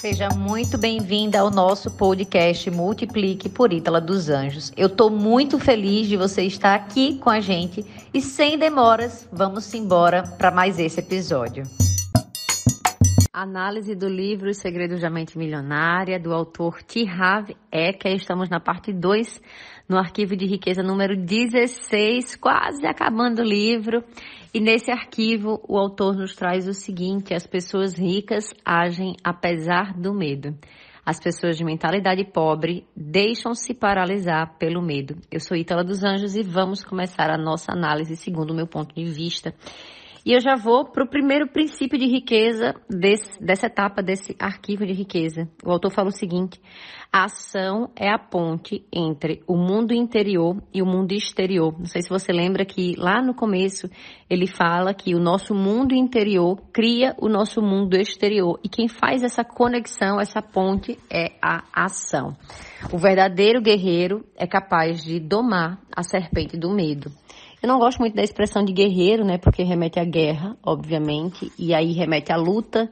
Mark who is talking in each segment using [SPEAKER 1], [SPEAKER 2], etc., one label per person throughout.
[SPEAKER 1] Seja muito bem-vinda ao nosso podcast Multiplique por Ítala dos Anjos. Eu estou muito feliz de você estar aqui com a gente e sem demoras, vamos embora para mais esse episódio. Análise do livro Os Segredos da Mente Milionária, do autor T. Harv Eker. Estamos na parte 2, no arquivo de riqueza número 16, quase acabando o livro. E nesse arquivo, o autor nos traz o seguinte: as pessoas ricas agem apesar do medo. As pessoas de mentalidade pobre deixam-se paralisar pelo medo. Eu sou Ítala dos Anjos e vamos começar a nossa análise segundo o meu ponto de vista. E eu já vou para o primeiro princípio de riqueza desse, dessa etapa, desse arquivo de riqueza. O autor fala o seguinte: a ação é a ponte entre o mundo interior e o mundo exterior. Não sei se você lembra que lá no começo ele fala que o nosso mundo interior cria o nosso mundo exterior. E quem faz essa conexão, essa ponte, é a ação. O verdadeiro guerreiro é capaz de domar a serpente do medo. Eu não gosto muito da expressão de guerreiro, né? Porque remete à guerra, obviamente, e aí remete à luta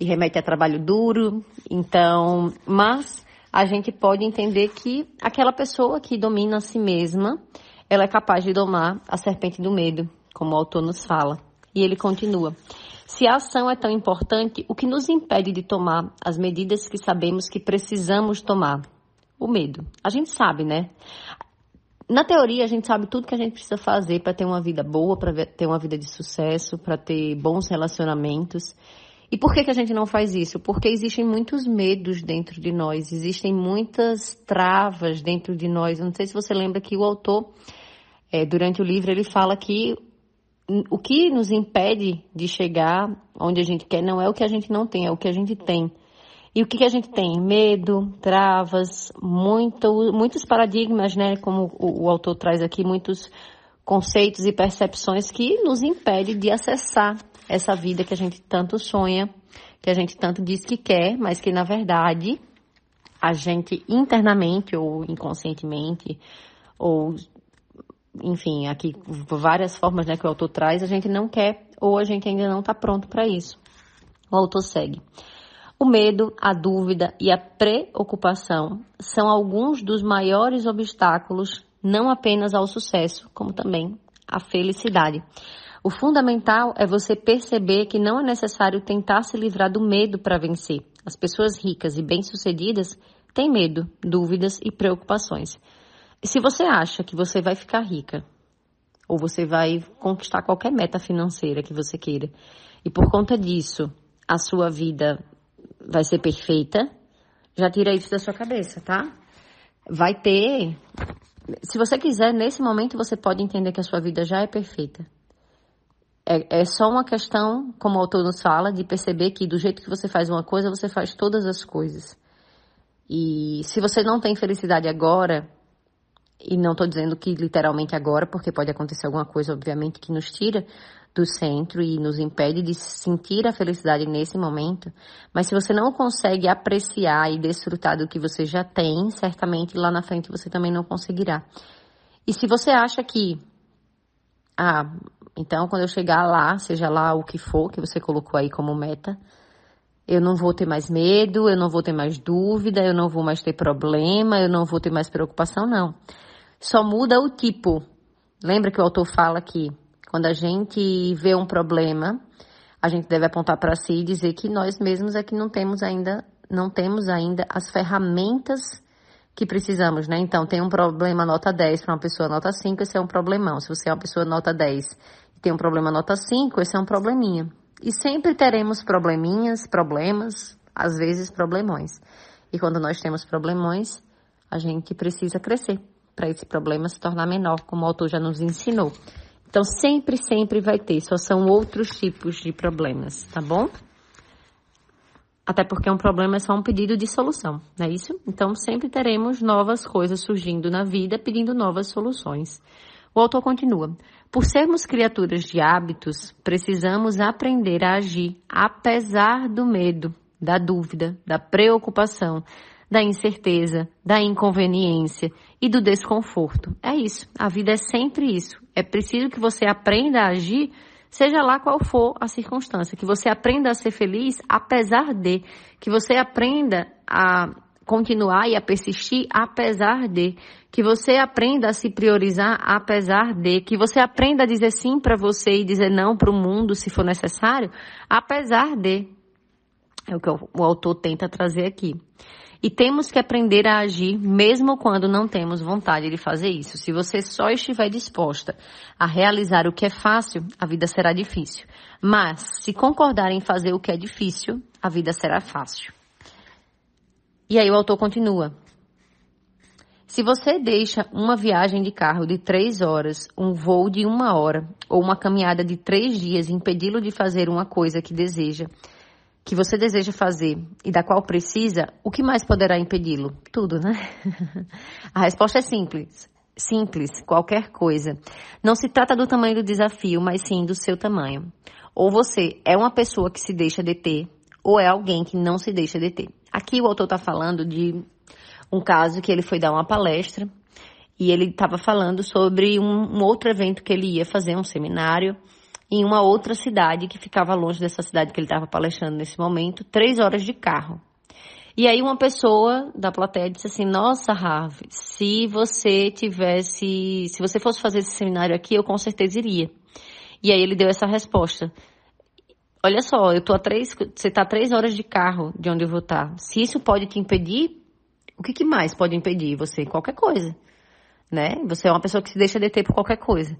[SPEAKER 1] e remete a trabalho duro. Então, mas a gente pode entender que aquela pessoa que domina a si mesma, ela é capaz de domar a serpente do medo, como o autor nos fala. E ele continua. Se a ação é tão importante, o que nos impede de tomar as medidas que sabemos que precisamos tomar? O medo. A gente sabe, né? Na teoria, a gente sabe tudo que a gente precisa fazer para ter uma vida boa, para ter uma vida de sucesso, para ter bons relacionamentos. E por que, que a gente não faz isso? Porque existem muitos medos dentro de nós, existem muitas travas dentro de nós. Eu não sei se você lembra que o autor, é, durante o livro, ele fala que o que nos impede de chegar onde a gente quer não é o que a gente não tem, é o que a gente tem. E o que, que a gente tem? Medo, travas, muito, muitos paradigmas, né? Como o, o autor traz aqui, muitos conceitos e percepções que nos impedem de acessar essa vida que a gente tanto sonha, que a gente tanto diz que quer, mas que na verdade a gente internamente ou inconscientemente ou enfim, aqui várias formas né, que o autor traz, a gente não quer ou a gente ainda não está pronto para isso. O autor segue. O medo, a dúvida e a preocupação são alguns dos maiores obstáculos não apenas ao sucesso, como também à felicidade. O fundamental é você perceber que não é necessário tentar se livrar do medo para vencer. As pessoas ricas e bem-sucedidas têm medo, dúvidas e preocupações. E se você acha que você vai ficar rica, ou você vai conquistar qualquer meta financeira que você queira, e por conta disso a sua vida vai ser perfeita, já tira isso da sua cabeça, tá? Vai ter. Se você quiser, nesse momento você pode entender que a sua vida já é perfeita. É, é só uma questão, como o autor nos fala, de perceber que do jeito que você faz uma coisa, você faz todas as coisas. E se você não tem felicidade agora, e não estou dizendo que literalmente agora, porque pode acontecer alguma coisa, obviamente, que nos tira do centro e nos impede de sentir a felicidade nesse momento. Mas se você não consegue apreciar e desfrutar do que você já tem, certamente lá na frente você também não conseguirá. E se você acha que, ah, então quando eu chegar lá, seja lá o que for que você colocou aí como meta, eu não vou ter mais medo, eu não vou ter mais dúvida, eu não vou mais ter problema, eu não vou ter mais preocupação, não. Só muda o tipo. Lembra que o autor fala que quando a gente vê um problema, a gente deve apontar para si e dizer que nós mesmos é que não temos ainda, não temos ainda as ferramentas que precisamos, né? Então, tem um problema nota 10 para uma pessoa nota 5, esse é um problemão. Se você é uma pessoa nota 10 e tem um problema nota 5, esse é um probleminha. E sempre teremos probleminhas, problemas, às vezes problemões. E quando nós temos problemões, a gente precisa crescer para esse problema se tornar menor, como o autor já nos ensinou. Então, sempre, sempre vai ter, só são outros tipos de problemas, tá bom? Até porque um problema é só um pedido de solução, não é isso? Então, sempre teremos novas coisas surgindo na vida pedindo novas soluções. O autor continua: Por sermos criaturas de hábitos, precisamos aprender a agir apesar do medo, da dúvida, da preocupação, da incerteza, da inconveniência e do desconforto. É isso. A vida é sempre isso. É preciso que você aprenda a agir seja lá qual for a circunstância, que você aprenda a ser feliz apesar de, que você aprenda a continuar e a persistir apesar de, que você aprenda a se priorizar apesar de, que você aprenda a dizer sim para você e dizer não para o mundo se for necessário, apesar de. É o que o autor tenta trazer aqui. E temos que aprender a agir mesmo quando não temos vontade de fazer isso. Se você só estiver disposta a realizar o que é fácil, a vida será difícil. Mas, se concordar em fazer o que é difícil, a vida será fácil. E aí o autor continua. Se você deixa uma viagem de carro de três horas, um voo de uma hora ou uma caminhada de três dias impedi-lo de fazer uma coisa que deseja, que você deseja fazer e da qual precisa, o que mais poderá impedi-lo? Tudo, né? A resposta é simples. Simples, qualquer coisa. Não se trata do tamanho do desafio, mas sim do seu tamanho. Ou você é uma pessoa que se deixa deter, ou é alguém que não se deixa deter. Aqui o autor está falando de um caso que ele foi dar uma palestra e ele estava falando sobre um, um outro evento que ele ia fazer, um seminário, em uma outra cidade que ficava longe dessa cidade que ele estava palestrando nesse momento, três horas de carro. E aí uma pessoa da plateia disse assim, nossa, Harvey, se você tivesse, se você fosse fazer esse seminário aqui, eu com certeza iria. E aí ele deu essa resposta. Olha só, eu tô a três, você está a três horas de carro de onde eu vou estar. Tá. Se isso pode te impedir, o que, que mais pode impedir você? Qualquer coisa, né? Você é uma pessoa que se deixa deter por qualquer coisa.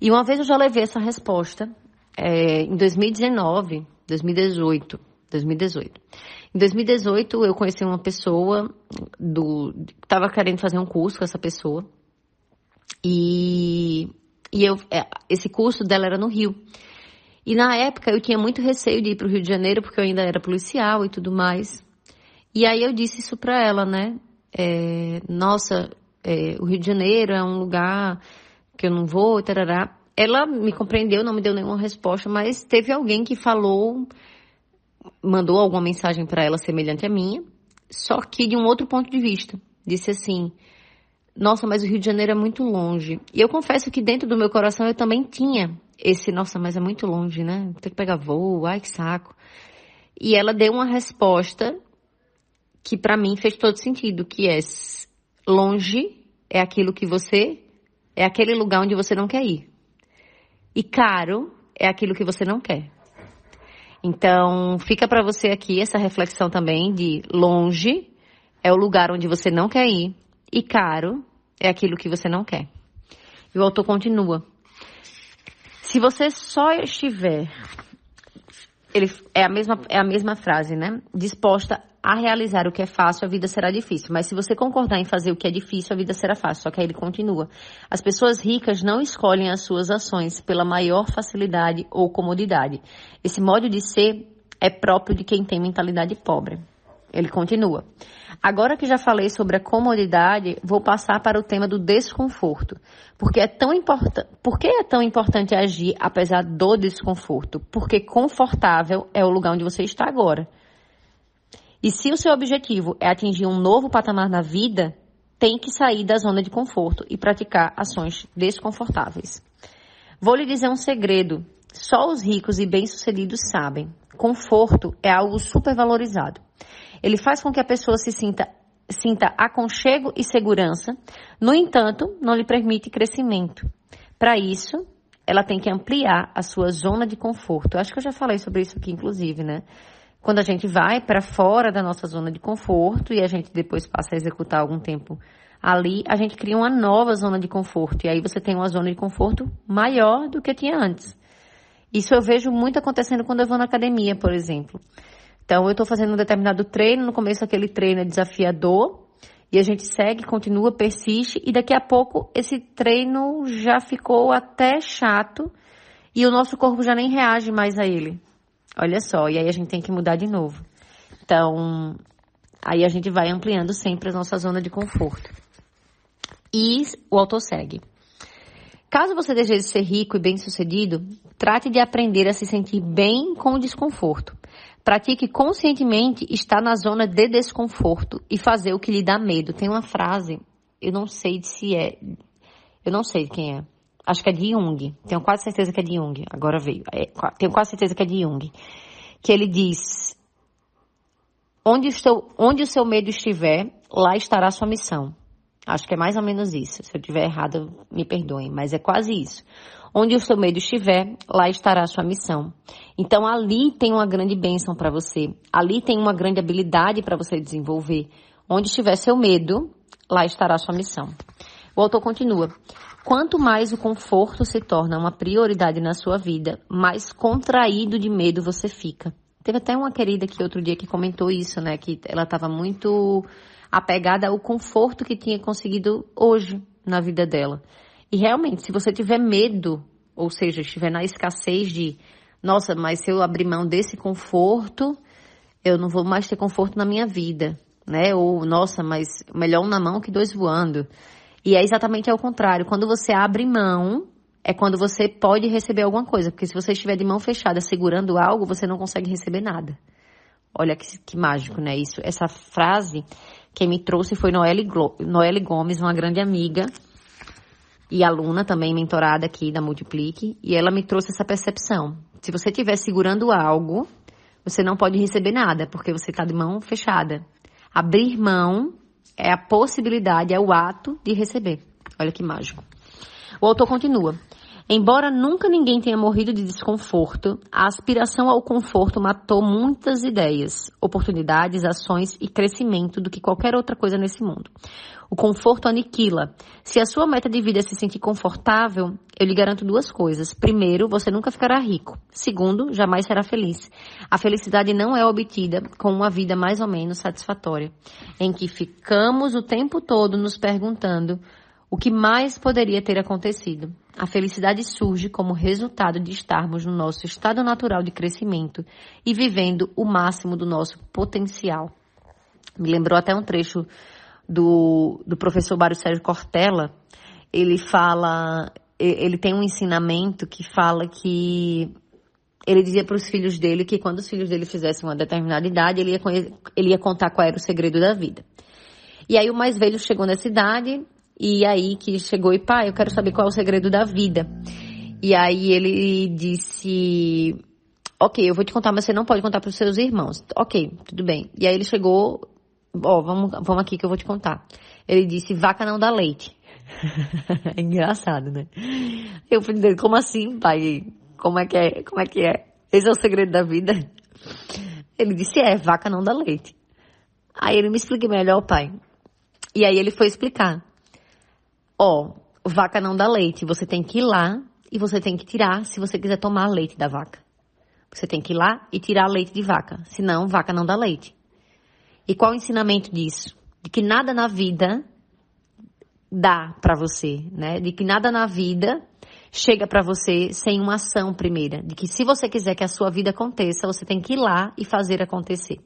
[SPEAKER 1] E uma vez eu já levei essa resposta é, em 2019, 2018, 2018. Em 2018 eu conheci uma pessoa do estava querendo fazer um curso com essa pessoa e, e eu, é, esse curso dela era no Rio. E na época eu tinha muito receio de ir para o Rio de Janeiro porque eu ainda era policial e tudo mais. E aí eu disse isso para ela, né? É, nossa, é, o Rio de Janeiro é um lugar que eu não vou, tarará. Ela me compreendeu, não me deu nenhuma resposta, mas teve alguém que falou, mandou alguma mensagem para ela semelhante à minha, só que de um outro ponto de vista. Disse assim: Nossa, mas o Rio de Janeiro é muito longe. E eu confesso que dentro do meu coração eu também tinha esse: Nossa, mas é muito longe, né? Tem que pegar voo, ai que saco. E ela deu uma resposta que para mim fez todo sentido, que é longe é aquilo que você é aquele lugar onde você não quer ir. E caro é aquilo que você não quer. Então, fica para você aqui essa reflexão também de longe é o lugar onde você não quer ir e caro é aquilo que você não quer. E o autor continua. Se você só estiver ele é a mesma é a mesma frase, né? Disposta a realizar o que é fácil, a vida será difícil. Mas se você concordar em fazer o que é difícil, a vida será fácil. Só que aí ele continua. As pessoas ricas não escolhem as suas ações pela maior facilidade ou comodidade. Esse modo de ser é próprio de quem tem mentalidade pobre. Ele continua. Agora que já falei sobre a comodidade, vou passar para o tema do desconforto. Porque é tão importante, por que é tão importante agir apesar do desconforto? Porque confortável é o lugar onde você está agora. E se o seu objetivo é atingir um novo patamar na vida, tem que sair da zona de conforto e praticar ações desconfortáveis. Vou lhe dizer um segredo. Só os ricos e bem-sucedidos sabem. Conforto é algo supervalorizado. Ele faz com que a pessoa se sinta, sinta aconchego e segurança, no entanto, não lhe permite crescimento. Para isso, ela tem que ampliar a sua zona de conforto. Acho que eu já falei sobre isso aqui, inclusive, né? Quando a gente vai para fora da nossa zona de conforto e a gente depois passa a executar algum tempo ali, a gente cria uma nova zona de conforto. E aí você tem uma zona de conforto maior do que tinha antes. Isso eu vejo muito acontecendo quando eu vou na academia, por exemplo. Então, eu estou fazendo um determinado treino, no começo aquele treino é desafiador, e a gente segue, continua, persiste, e daqui a pouco esse treino já ficou até chato, e o nosso corpo já nem reage mais a ele. Olha só, e aí a gente tem que mudar de novo. Então, aí a gente vai ampliando sempre a nossa zona de conforto. E o autor segue. Caso você deseje ser rico e bem-sucedido, trate de aprender a se sentir bem com o desconforto. Pratique conscientemente estar na zona de desconforto e fazer o que lhe dá medo. Tem uma frase, eu não sei se é, eu não sei quem é, acho que é de Jung, tenho quase certeza que é de Jung, agora veio, é, tenho quase certeza que é de Jung, que ele diz, onde, estou, onde o seu medo estiver, lá estará a sua missão. Acho que é mais ou menos isso. Se eu estiver errado, me perdoem, mas é quase isso. Onde o seu medo estiver, lá estará a sua missão. Então ali tem uma grande bênção para você. Ali tem uma grande habilidade para você desenvolver. Onde estiver seu medo, lá estará a sua missão. O autor continua. Quanto mais o conforto se torna uma prioridade na sua vida, mais contraído de medo você fica. Teve até uma querida que outro dia que comentou isso, né? Que ela estava muito apegada ao conforto que tinha conseguido hoje na vida dela. E realmente, se você tiver medo, ou seja, estiver na escassez de, nossa, mas se eu abrir mão desse conforto, eu não vou mais ter conforto na minha vida, né? Ou, nossa, mas melhor um na mão que dois voando. E é exatamente ao contrário. Quando você abre mão, é quando você pode receber alguma coisa. Porque se você estiver de mão fechada segurando algo, você não consegue receber nada. Olha que, que mágico, né? Isso, essa frase quem me trouxe foi Noelle, Noelle Gomes, uma grande amiga e aluna também mentorada aqui da Multiplique, e ela me trouxe essa percepção. Se você estiver segurando algo, você não pode receber nada, porque você está de mão fechada. Abrir mão é a possibilidade, é o ato de receber. Olha que mágico. O autor continua. Embora nunca ninguém tenha morrido de desconforto, a aspiração ao conforto matou muitas ideias, oportunidades, ações e crescimento do que qualquer outra coisa nesse mundo. O conforto aniquila. Se a sua meta de vida é se sentir confortável, eu lhe garanto duas coisas. Primeiro, você nunca ficará rico. Segundo, jamais será feliz. A felicidade não é obtida com uma vida mais ou menos satisfatória, em que ficamos o tempo todo nos perguntando o que mais poderia ter acontecido? A felicidade surge como resultado de estarmos no nosso estado natural de crescimento e vivendo o máximo do nosso potencial. Me lembrou até um trecho do, do professor Mário Sérgio Cortella. Ele fala, ele tem um ensinamento que fala que ele dizia para os filhos dele que quando os filhos dele fizessem uma determinada idade, ele ia, ele ia contar qual era o segredo da vida. E aí o mais velho chegou nessa idade e aí que chegou e pai, eu quero saber qual é o segredo da vida. E aí ele disse, ok, eu vou te contar, mas você não pode contar para os seus irmãos. Ok, tudo bem. E aí ele chegou, ó, oh, vamos, vamos aqui que eu vou te contar. Ele disse, vaca não dá leite. é engraçado, né? Eu falei, como assim, pai? Como é que é? Como é que é? Esse é o segredo da vida? Ele disse, é, vaca não dá leite. Aí ele me explica melhor, pai. E aí ele foi explicar. Ó, vaca não dá leite. Você tem que ir lá e você tem que tirar se você quiser tomar leite da vaca. Você tem que ir lá e tirar leite de vaca. Senão, vaca não dá leite. E qual o ensinamento disso? De que nada na vida dá para você, né? De que nada na vida chega para você sem uma ação primeira. De que se você quiser que a sua vida aconteça, você tem que ir lá e fazer acontecer.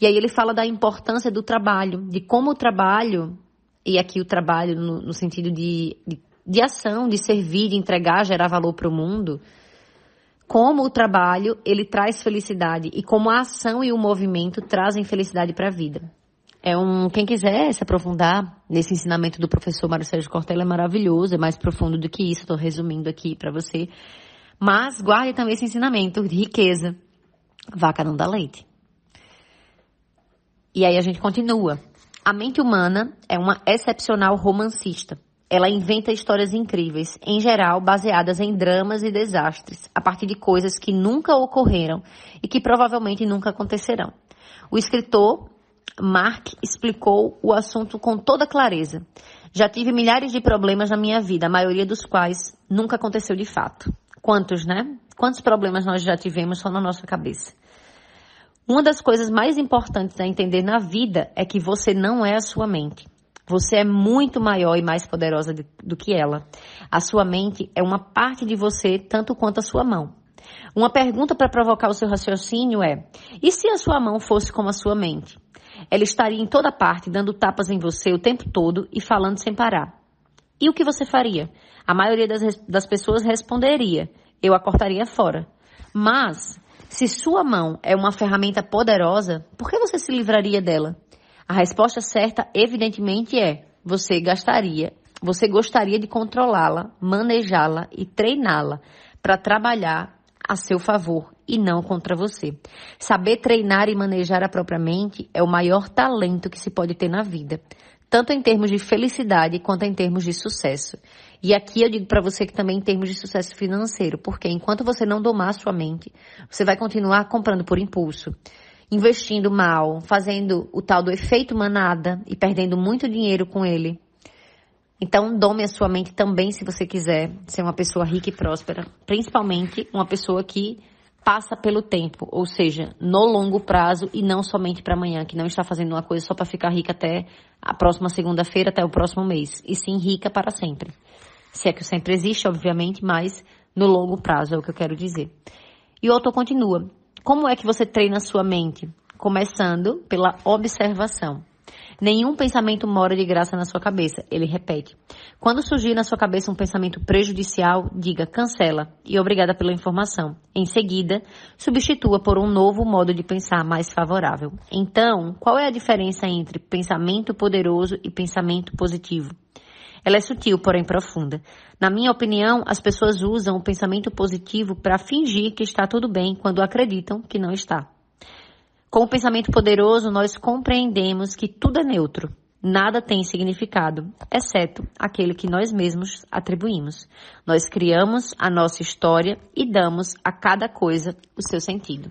[SPEAKER 1] E aí ele fala da importância do trabalho, de como o trabalho e aqui o trabalho no, no sentido de, de, de, ação, de servir, de entregar, gerar valor para o mundo, como o trabalho ele traz felicidade e como a ação e o movimento trazem felicidade para a vida. É um, quem quiser se aprofundar nesse ensinamento do professor Mário Sérgio Cortella é maravilhoso, é mais profundo do que isso, estou resumindo aqui para você. Mas guarde também esse ensinamento de riqueza. Vaca não dá leite. E aí a gente continua. A mente humana é uma excepcional romancista. Ela inventa histórias incríveis, em geral baseadas em dramas e desastres, a partir de coisas que nunca ocorreram e que provavelmente nunca acontecerão. O escritor Mark explicou o assunto com toda clareza. Já tive milhares de problemas na minha vida, a maioria dos quais nunca aconteceu de fato. Quantos, né? Quantos problemas nós já tivemos só na nossa cabeça? Uma das coisas mais importantes a entender na vida é que você não é a sua mente. Você é muito maior e mais poderosa do que ela. A sua mente é uma parte de você tanto quanto a sua mão. Uma pergunta para provocar o seu raciocínio é: e se a sua mão fosse como a sua mente? Ela estaria em toda parte, dando tapas em você o tempo todo e falando sem parar. E o que você faria? A maioria das, das pessoas responderia: eu a cortaria fora. Mas se sua mão é uma ferramenta poderosa, por que você se livraria dela? A resposta certa, evidentemente, é: você gastaria você gostaria de controlá-la, manejá-la e treiná-la para trabalhar a seu favor e não contra você. Saber treinar e manejar a própria mente é o maior talento que se pode ter na vida, tanto em termos de felicidade quanto em termos de sucesso. E aqui eu digo para você que também em termos de sucesso financeiro, porque enquanto você não domar sua mente, você vai continuar comprando por impulso, investindo mal, fazendo o tal do efeito manada e perdendo muito dinheiro com ele. Então, dome a sua mente também se você quiser ser uma pessoa rica e próspera, principalmente uma pessoa que passa pelo tempo, ou seja, no longo prazo e não somente para amanhã, que não está fazendo uma coisa só para ficar rica até a próxima segunda-feira, até o próximo mês, e sim rica para sempre. Se é que o sempre existe, obviamente, mas no longo prazo é o que eu quero dizer. E o autor continua. Como é que você treina a sua mente? Começando pela observação. Nenhum pensamento mora de graça na sua cabeça, ele repete. Quando surgir na sua cabeça um pensamento prejudicial, diga cancela e obrigada pela informação. Em seguida, substitua por um novo modo de pensar mais favorável. Então, qual é a diferença entre pensamento poderoso e pensamento positivo? Ela é sutil, porém profunda. Na minha opinião, as pessoas usam o pensamento positivo para fingir que está tudo bem quando acreditam que não está. Com o pensamento poderoso, nós compreendemos que tudo é neutro, nada tem significado, exceto aquele que nós mesmos atribuímos. Nós criamos a nossa história e damos a cada coisa o seu sentido.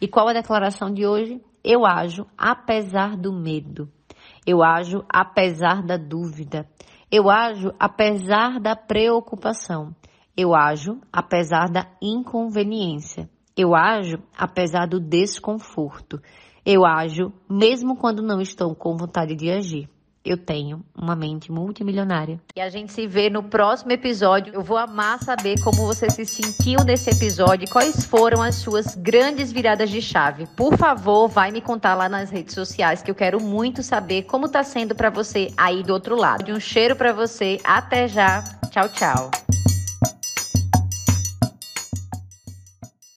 [SPEAKER 1] E qual a declaração de hoje? Eu ajo apesar do medo. Eu ajo apesar da dúvida. Eu ajo apesar da preocupação. Eu ajo apesar da inconveniência. Eu ajo apesar do desconforto. Eu ajo mesmo quando não estou com vontade de agir. Eu tenho uma mente multimilionária. E a gente se vê no próximo episódio. Eu vou amar saber como você se sentiu nesse episódio e quais foram as suas grandes viradas de chave. Por favor, vai me contar lá nas redes sociais que eu quero muito saber como está sendo para você aí do outro lado. Um cheiro para você. Até já. Tchau, tchau.